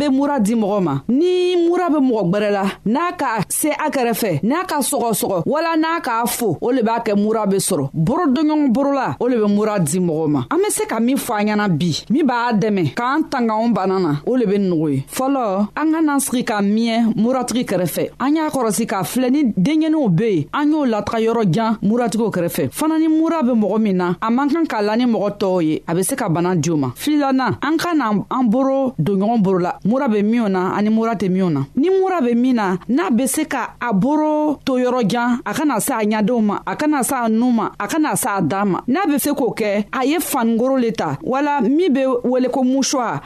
bɛ mura di mɔgɔ ma ni mura bɛ mɔgɔ gbɛrɛ la n'a ka se a kɛrɛfɛ n'a ka sɔgɔsɔgɔ wala n'a k'a fo o le b'a kɛ mura bɛ sɔrɔ borodoɲɔgɔn borola o le bɛ mura di mɔgɔ ma an bɛ se ka min fɔ an ɲɛna bi min b'a dɛmɛ k'an tanganw bana na o le bɛ nɔgɔ ye fɔlɔ an ka n'an sigi ka miɲɛ muratigi kɛrɛfɛ an y'a kɔrɔsi k'a filɛ ni denkɛninw be yen an y'o lataga yɔrɔ jan muratigiw kɛrɛfɛ fana ni mura be mɔgɔ min na a man kan k'a la ni mɔgɔ tɔɔw ye a be se ka bana di o ma filanan an ka na an boro don ɲɔgɔn boro la mura be minw na ani mura tɛ minw na ni mura be min na n'a be se ka a boro to yɔrɔ jan a kana se a ɲadenw ma a kana se a nu ma a kana se a dan ma n'a be se k'o kɛ a ye fanigoro le ta wala min be wele ko musuwa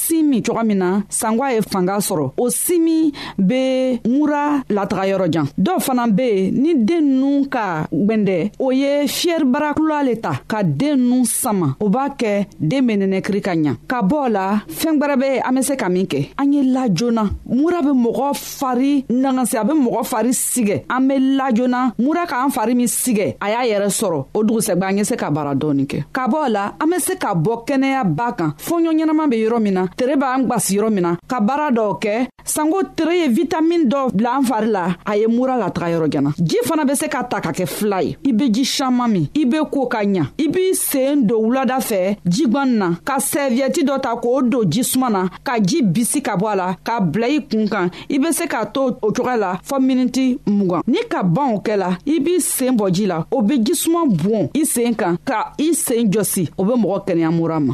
sin min cogoya min na sangwa ye fanga sɔrɔ o simi be mura lataga yɔrɔ jan dɔw fana be yen ni den ninnu ka gwɛndɛ o ye fiyɛribarakula le ta ka den ninnu sama o b'a kɛ den be nɛnɛkiri ka ɲa ka bɔ la fɛɛn gwɛrɛ be an be se ka min kɛ an ye la joona mura be mɔgɔ fari nangansi a bɛ mɔgɔ fari sigɛ an bɛ lajona mura k'an fari min sigɛ a y'a yɛrɛ sɔrɔ o dugusɛgba an ye se ka baara dɔɔni kɛ ka bɔ la an bɛ se ka bɔ kɛnɛya ba kan fɔɲɔ ɲɛnama bɛ yɔrɔ min na tere b'an gwasi yɔrɔ min na ka baara dɔw kɛ sanko tere ye vitamini dɔw bila an fari la a ye mura lataga yɔrɔ jana ji fana bɛ se ka ta ka kɛ fila ye i bɛ ji saman min i bɛ ko ka ɲa i b'i sen don wulada fɛ jigwan na ka sɛviyɛti dɔ ta k'o don jisuma na ka ji bisi ka bɔ a la k'a bila i kun kan i be se k'a to o cogoya la fɔɔ miniti mugan ni ka ban o kɛ la i b'i seen bɔ ji la o be jisuma bon i seen kan ka i seen jɔsi o be mɔgɔ kɛnɛya mura ma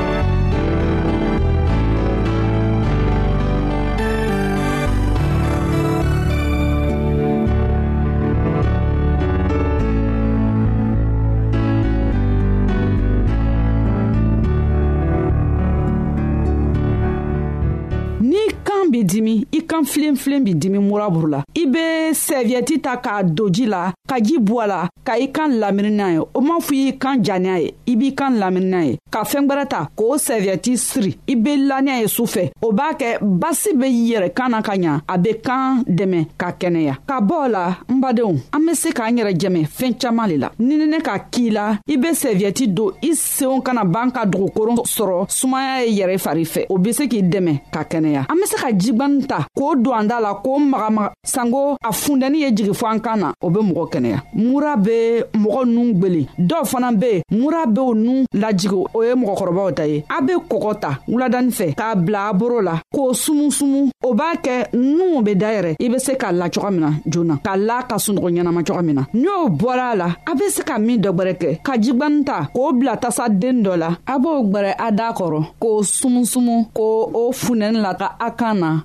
kan filenfilen b'i dimi muraburu la i be sɛviyɛti ta k'a don ji la ka ji bɔ a la ka i kan lamini n'a ye o m'a fɔ i y'i kan janya ye i b'i kan laminina ye ka fɛɛn gwɛrɛ ta k'o sɛviyɛti siri i be laniya ye su fɛ o b'a kɛ basi be yɛrɛ kan na ka ɲa a be kan dɛmɛ ka kɛnɛya ka bɔ la n badenw an be se k'an yɛrɛ jɛmɛ fɛɛn caaman le la ninine ka kii la i be sɛviyɛti don i seenw kana b'an ka dugukoron sɔrɔ sumaya ye yɛrɛ fari fɛ o be se k'i dɛmɛ ka kɛnɛya an be se ka jigwani ta k'o don an da la k'o magamaga sanko a fundɛni ye jigi fɔ an kan na o be mɔgɔ kɛnɛya mura be mɔgɔ nun gwele dɔw fana be mura bew nun lajigi o ye mɔgɔkɔrɔbaw ta ye a be kɔgɔ ta wuladani fɛ k'a bila a boro la k'o sumusumu o b'a kɛ nunw be dayɛrɛ i be se k'a la coga min na joona k'a la ka sunɔgɔ ɲɛnama coga min na n'o bɔra a la a be se ka min dɔgwɛrɛ kɛ ka jigwani ta k'o bila tasa den dɔ la a b'o gwɛrɛ a daa kɔrɔ k'o sumusumu k'o o funɛni la ka a kan na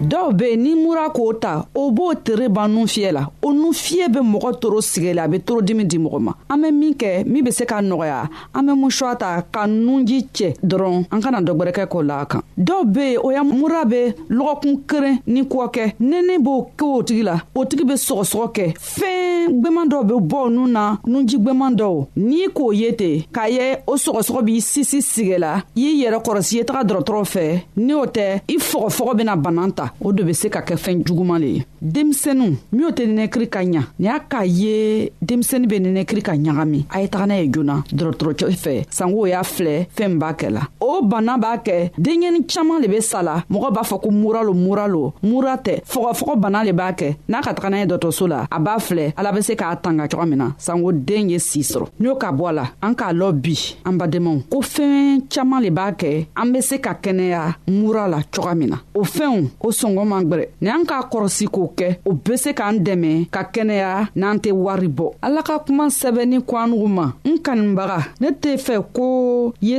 dɔw be yen ni mura k'o ta o b'o tere ban nun fiyɛ la o nun fiyɛ be mɔgɔ toro sigɛ la a be torodimi di mɔgɔ ma an be min kɛ min be se ka nɔgɔya an be musuwa ta ka nunji cɛ dɔrɔn an kana dɔgwɛrɛkɛ k'o la a kan dɔw be yen o ya mura be lɔgɔkun keren ni kɔkɛ nɛnɛ b'o kɛ o tigi la o tigi be sɔgɔsɔgɔ kɛ fɛn gwɛman dɔw be bɔ nun na nunji gwɛman dɔw n'i k'o ye ten k'a ye o sɔgɔsɔgɔ b'i sisi sigɛ la y'i yɛrɛ kɔrɔsi ye taga dɔrɔtɔrɔ fɛ ni o tɛ i fɔgɔfɔgɔ bena banan ta o de be se ka kɛ fɛn juguman le ye denmisɛnu minw tɛ nɛnɛkiri ka ɲa ni y'a k'a ye denmisɛni be nɛnɛkiri ka ɲagami a ye taga n'a ye joona dɔrɔtɔrɔcɛ fɛ sanko y'a filɛ fɛn b'a kɛ la o banna b'a kɛ denɲɛni caaman le be sa la mɔgɔ b'a fɔ ko mura lo mura lo mura tɛ fɔgɔfɔgɔ bana le b'a kɛ n'a ka taga n'a ye dɔgɔtɔrɔso la a b'a filɛ ala be se k'a tanga coga min na sanko den ye sii sɔrɔ n'o ka bɔ a la an k'a lɔ bi an badenmaw ko fɛɛn caaman le b'a kɛ an be se ka kɛnɛya mura la coga min na o fɛnw o sɔngɔ man gwɛrɛ ni an k'a kɔrɔsi k'o kɛ o be se k'an dɛmɛ ka kɛnɛya n'an tɛ wari bɔ ala ka kuma sɛbɛnni ko an nugu ma n kaninbaga ne tɛ fɛ ko ye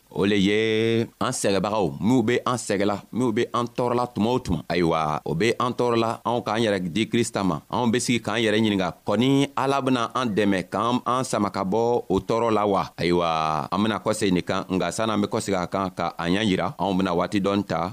o le ye an sɛgɛbagaw minw be an sɛgɛla minw be an tɔɔrɔla tuma o tuma ayiwa o be an tɔɔrɔla anw k'an yɛrɛ di krista ma anw be sigi k'an yɛrɛ ɲininga kɔni ala bena an dɛmɛ k'an an sama ka bɔ o tɔɔrɔ la wa ayiwa an bena kɔsegi nin kan nka sann'an be kɔsegi a kan ka a ɲa yira anw bena waati dɔn ta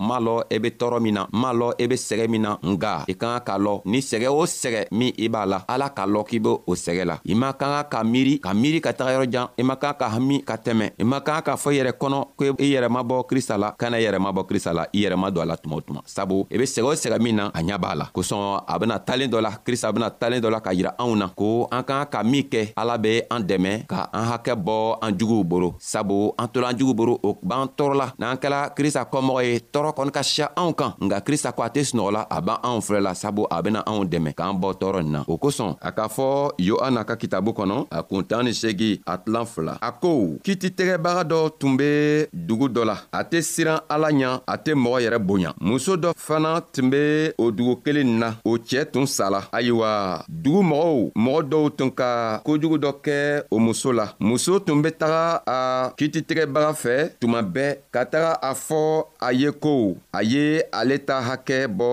n m'a lɔ e be tɔɔrɔ min na n m'a lɔ e be sɛgɛ min na nga i ka kan k'a lɔ ni sɛgɛ o sɛgɛ min i b'a la ala k'a lɔ k'i be o sɛgɛ la i man ka kan ka miiri ka miiri ka taga yɔrɔ jan i man ka kan ka hami ka tɛmɛ i man ka kan k'a fɔ i yɛrɛ kɔnɔ ko i yɛrɛ ma bɔ krista la kana i yɛrɛ ma bɔ krista la i yɛrɛ ma don a la tuma o tuma sabu i be sɛgɛ o sɛgɛ min na a ɲa b'a la kosɔn a bena talen dɔ la krista bena talen dɔ la ka yira anw na ko an ka kan ka min kɛ ala be an dɛmɛ ka an hakɛ bɔ an juguw boro sabu an tolan jugu boro o b'an tɔɔrɔ la n'an kɛla krista kɔmɔgɔ ye tɔɔrɔ kɔni ka siya anw kan nka krista ko a tɛ sunɔgɔ la a b'an anw filɛ la sabu a bena anw dɛmɛ k'an bɔ tɔɔrɔ nin na o kosɔn a k'a fɔ yohana ka kitabu kɔnɔ a kun tan ni segi a tilan fila a ko kiti tɛgɛbaga dɔ tun be dugu dɔ la a tɛ siran ala ɲa a tɛ mɔgɔ yɛrɛ bonya muso dɔ fana tun be o dugu kelen na o cɛɛ tun sala ayiwa dugu mɔgɔw mɔgɔ dɔw tun ka kojugu dɔ kɛ o muso la muso tun bɛ taga a kititigɛbaga fɛ tuma bɛɛ ka taga a fɔ a ye ko a ye ale ta hakɛ bɔ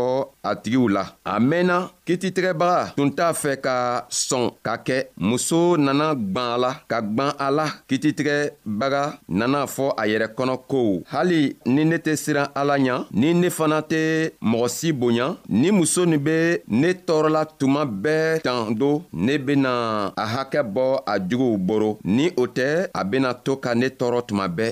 a tigiw la a mɛnna kititigɛbaga tun t'a fɛ ka sɔn ka kɛ muso nana gwan a la ka gwan a la kititigɛbaga nana fɔ a yɛrɛ kɔnɔ ko hali ni ne tɛ siran ala ɲa ni ne fana tɛ mɔgɔ si bonya ni muso nin bɛ ne tɔɔrɔla tuma bɛɛ tan do ne bena a hakɛ bɔ a juguw boro ni o tɛ a bena to ka ne tɔɔrɔ tuma bɛɛ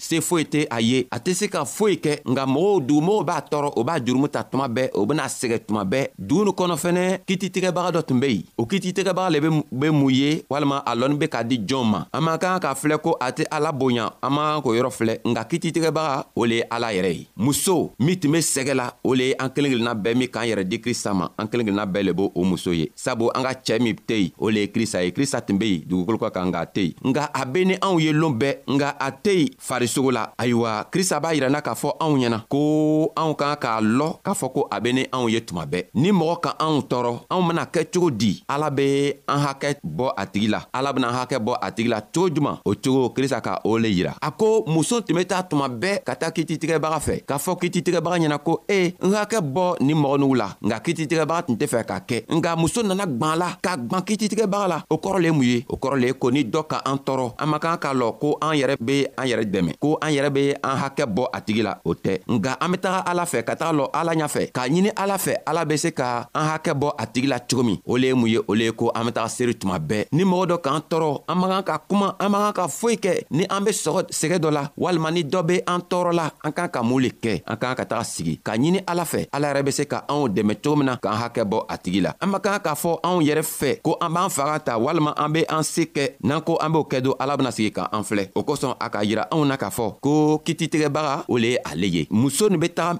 se foyi tɛ a ye a tɛ se ka foyi kɛ nka mɔgɔw dugumɔgɔw b'a tɔɔrɔ o b'a jurumu ta tuma bɛɛ o bɛna sɛgɛ tuma bɛɛ dugu ni kɔnɔ fɛnɛ kititigɛbaga dɔ tun bɛ yen o kititigɛbaga le bɛ mun ye walima a lɔnni bɛ k'a di jɔn ma an man kan k'a filɛ ko a tɛ ala bonya an man k'o yɔrɔ filɛ nka kititigɛbaga o le ye ala yɛrɛ ye muso min tun bɛ sɛgɛ la o le ye an kelen kelenna bɛɛ min k'an yɛrɛ di krista ma an kelen kelenna bɛɛ le b'o o muso ye sabu an ka cɛɛ min tɛ yen o le ye krista ye krista tun be yen dugukolo ka kan nka a tɛ yen nka a be ni anw ye loon bɛɛ nka a tɛ yen farisogo la ayiwa krista b'a yiranna k'a fɔ anw ɲɛna ko anw ka kan k'a lɔ k'a fɔ ko a be ni anw ye tuma bɛɛ ni mɔgɔ ka anw tɔɔrɔ anw bena kɛ cogo di ala be an hakɛ bɔ a tigi la ala bena hakɛ bɔ a tigi la cogo juman o cogo krista ka o le yira a ko muso tun be taa tuma bɛɛ ka taa kititigɛbaga fɛ k'a fɔ kititigɛbaga ɲɛna ko e n hakɛ bɔ nin mɔgɔ nugu la nka kititigɛbaga tun tɛ fɛ k'a kɛ nka muso nana gwan la ka gwan kititigɛbaga la o kɔrɔ le mun ye o kɔrɔ le ko ni dɔ ka an tɔɔrɔ an man kan k'a lɔ ko an yɛrɛ be an yɛrɛ dɛmɛ ko an yɛrɛ be an hakɛ bɔ a tigi la o tɛ nka an be taga ala fɛ ka taga lɔ ala ɲa fɛ k'a ɲini ala fɛ ala be se ka an hakɛ bɔ a tigi la cogo min o le ye mun ye o le ye ko an be taga seri tuma bɛɛ ni mɔgɔ dɔ k'an tɔɔrɔ an man kan ka kuma an man kan ka foyi kɛ ni an be sɔgɔ sɛgɛ dɔ la walima ni dɔ be an tɔɔrɔ la an k'an ka mun le kɛ an k'an ka taga sigi ka ɲini ala fɛ ala yɛrɛ be se ka anw dɛmɛ cogo min na k'an hakɛ bɔ a tigi la an man kan k'a fɔ anw yɛrɛ fɛ ko an b'an faga ta walima an be an se kɛ n'an ko an b'o kɛ don ala bena sigi ka an filɛ o kosɔn a k'a yira anw na k'a fɔ ko kititigɛbaga o le ye ale ye muso nin be taga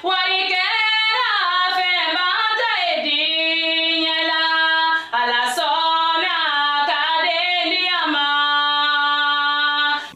Wari kɛra fɛnba tɛ diɲɛ la, Ala sɔnna ka denniya ma.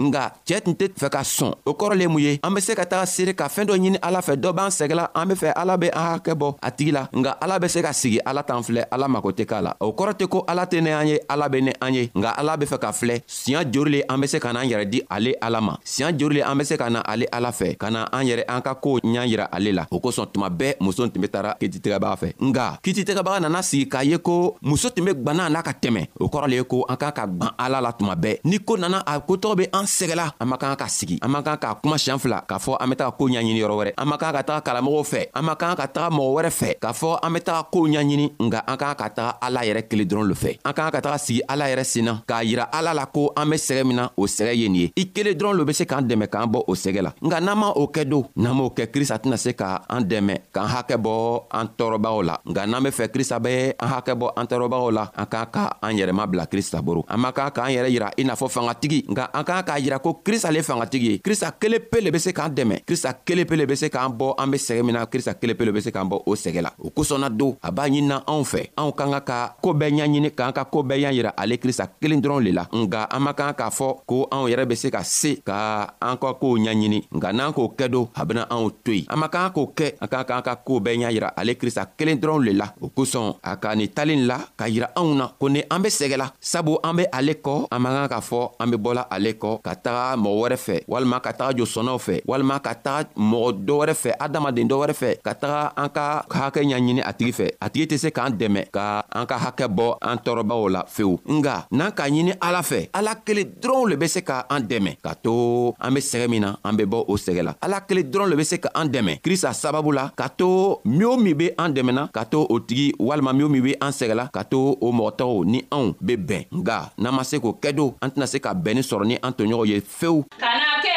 Nka cɛ tun tɛ fɛ ka sɔn o kɔrɔ le mun ye an bɛ se ka taga seere ka fɛn dɔ ɲini ala fɛ dɔ b'an sɛgɛla an bɛ fɛ ala bɛ an hakɛ bɔ a tigi la nka ala bɛ se ka sigi ala t'an filɛ ala mako tɛ k'a la o kɔrɔ tɛ ko ala tɛ ne an ye ala bɛ ne an ye nka ala bɛ fɛ ka filɛ siɲa jori le an be se ka n'an yɛrɛ di ale ala ma siɲa jori le an be se ka na ale ala fɛ ka na an yɛrɛ an ka koow ɲa yira ale la o kosɔn tuma bɛɛ muso tun be tara kititigɛbaga fɛ nga kititigɛbaga nana sigi k'a ye ko muso tun be gwanna n'a ka tɛmɛ o kɔrɔ le ye ko an k'an ka gwan ala la tuma bɛɛ ni ko nana a kotɔgɔ be an sɛgɛla an man kan ka sigi an man kan k'a kuma siɲan fila k'a fɔ an be taga koo ɲaɲini yɔrɔ wɛrɛ an man kan ka taga kalamɔgɔw fɛ an man kan ka taga mɔgɔ wɛrɛ fɛ k'a fɔ an be taga koow ɲaɲini nga an k'an ka ka taga ala yɛrɛ kelen dɔrɔn lo fɛ an ka kan ka taga sigi ala yɛrɛ sen na k'a yira ala la ko an be sɛgɛ min na o sɛgɛ ye nin ye i kelen dɔrɔn lo be se k'an dɛmɛ k'an bɔ o sɛgɛ la nka n'an ma o kɛ don n'an m'o kɛ krista tɛna se ka an dɛmɛ k'an hakɛ bɔ an tɔɔrɔbagaw la nka n'an be fɛ krista be an hakɛ bɔ an tɔɔrɔbagaw la an k'an ka an yɛrɛma bila krista boro an man kan k'an yɛrɛ yira i n'a fɔ fangatigi nka an k'an k'a yira ko krista le fangatigi ye krista kelen pe le be se k'an dɛmɛ krista kelen pe le be se k'an bɔ an be sɛgɛ min na krista kelen pe le be se k'an bɔ o sɛgɛ la o kosɔn na don a b'a ɲinina anw fɛ anw ka ka ka koo bɛɛ ɲaɲini k'an ka koo bɛɛ y'a yira ale krista kelen dɔrɔn le la nka an man kan k'a fɔ ko anw yɛrɛ be se ka se ka an ka koow ɲaɲini nka n'an k'o kɛ don a bena anw to yen an man kan k'o kɛ an ka k'an ka koo bɛɛ y'a yira ale krista kelen dɔrɔn le la o kosɔn a ka ni talen la k'a yira anw na ko ni an be sɛgɛla sabu an be ale kɔ an man kan k'a fɔ an be bɔla ale kɔ ka taga mɔgɔ wɛrɛ fɛ walima ka taga jo sɔnnaw fɛ walima ka taga mɔgɔ dɔ wɛrɛ fɛ adamaden dɔ wɛrɛ fɛ ka taga an ka hakɛ ɲaɲini a tigi fɛ a tigi tɛ se k'an dɛmɛ ka an ka hakɛ bɔ an tɔɔrɔbaw la fewu nga n'an k'a ɲini ala fɛ ala kelen dɔrɔnw le be se ka an dɛmɛ ka to an be sɛgɛ min na an be bɔ o sɛgɛ la ala kelen dɔrɔn le be se ka an dɛmɛ krista sababu la ka to min o min be an dɛmɛna ka to o tigi walima min o min be an sɛgɛla ka to o mɔgɔ tɔgɔw ni anw be bɛn nga n'an ma se k'o kɛ don an tɛna se ka bɛnni sɔrɔ ni an toɲɔgɔn ye fewu kana kɛ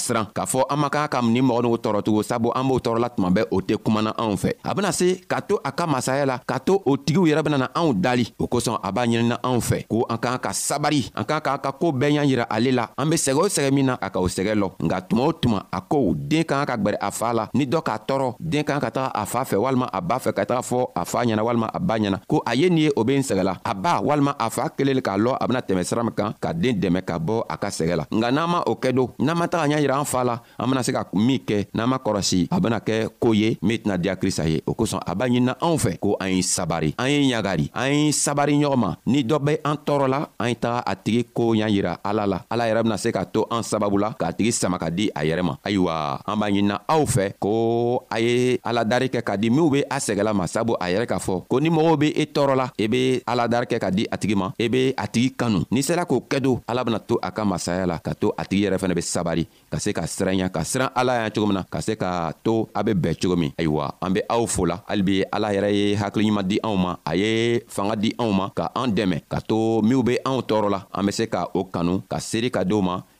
siran k'a fɔ an ma kan ka ni mɔgɔ n'o tɔɔrɔcogo sabu an b'o tɔɔrɔla tuma bɛɛ o tɛ kumana anw fɛ a bɛna se k'a to a ka masaya la k'a to o tigiw yɛrɛ bɛna na anw dali o kosɔn a b'a ɲinina anw fɛ ko an k'an ka sabari an k'an k'an ka koo bɛɛ ɲa yira ale la an be sɛgɛ o sɛgɛ min na a ka o sɛgɛ lɔ nka tuma o tuma a ko den k'an ka gwɛrɛ a faa la ni dɔ k'a tɔɔrɔ den k'an ka taga a faa fɛ walima a b'a fɛ ka taga fɔ a faa ɲɛna walima a ba ɲɛna ko a ye nin ye o be n sɛgɛla a ba walima a faa kelen le k'a lɔ a bena tɛmɛ sira min kan ka den dɛmɛ ka bɔ a ka sɛgɛ la nka n'an ma o kɛ don n'an ma taga ɲɛ yira an fa la an bena se ka min kɛ n'an ma kɔrɔsi a bena kɛ koo ye min tɛna diya krista ye o kosɔn a b'a ɲinina anw fɛ ko an ye sabari an ye ɲagari an ye sabari ɲɔgɔn ma ni dɔ be an tɔɔrɔ la an ye taga a tigi koo ɲa yira ala la ala yɛrɛ bena se ka to an sababu la k'a tigi sama ka di a yɛrɛ ma ayiwa an b'a ɲinina aw fɛ ko a ye aladari kɛ ka di minw be a sɛgɛla ma sabu a yɛrɛ k'a fɔ ko ni mɔgɔw be i tɔɔrɔ la i be aladari kɛ ka di a tigi ma e be a tigi kanu n'i sera k'o kɛ don ala bena to a ka masaya la ka to a tigi yɛrɛ fɛnɛ be sabari ka se ka siranya ka siran ala y'a cogo min na ka se ka to a be bɛɛ cogo min ayiwa an be aw fo la halibi ala yɛrɛ ye hakiliɲuman di anw ma a ye fanga di anw ma ka an dɛmɛ ka to minw be anw tɔɔrɔ la an be se ka o kanu ka seeri ka di ma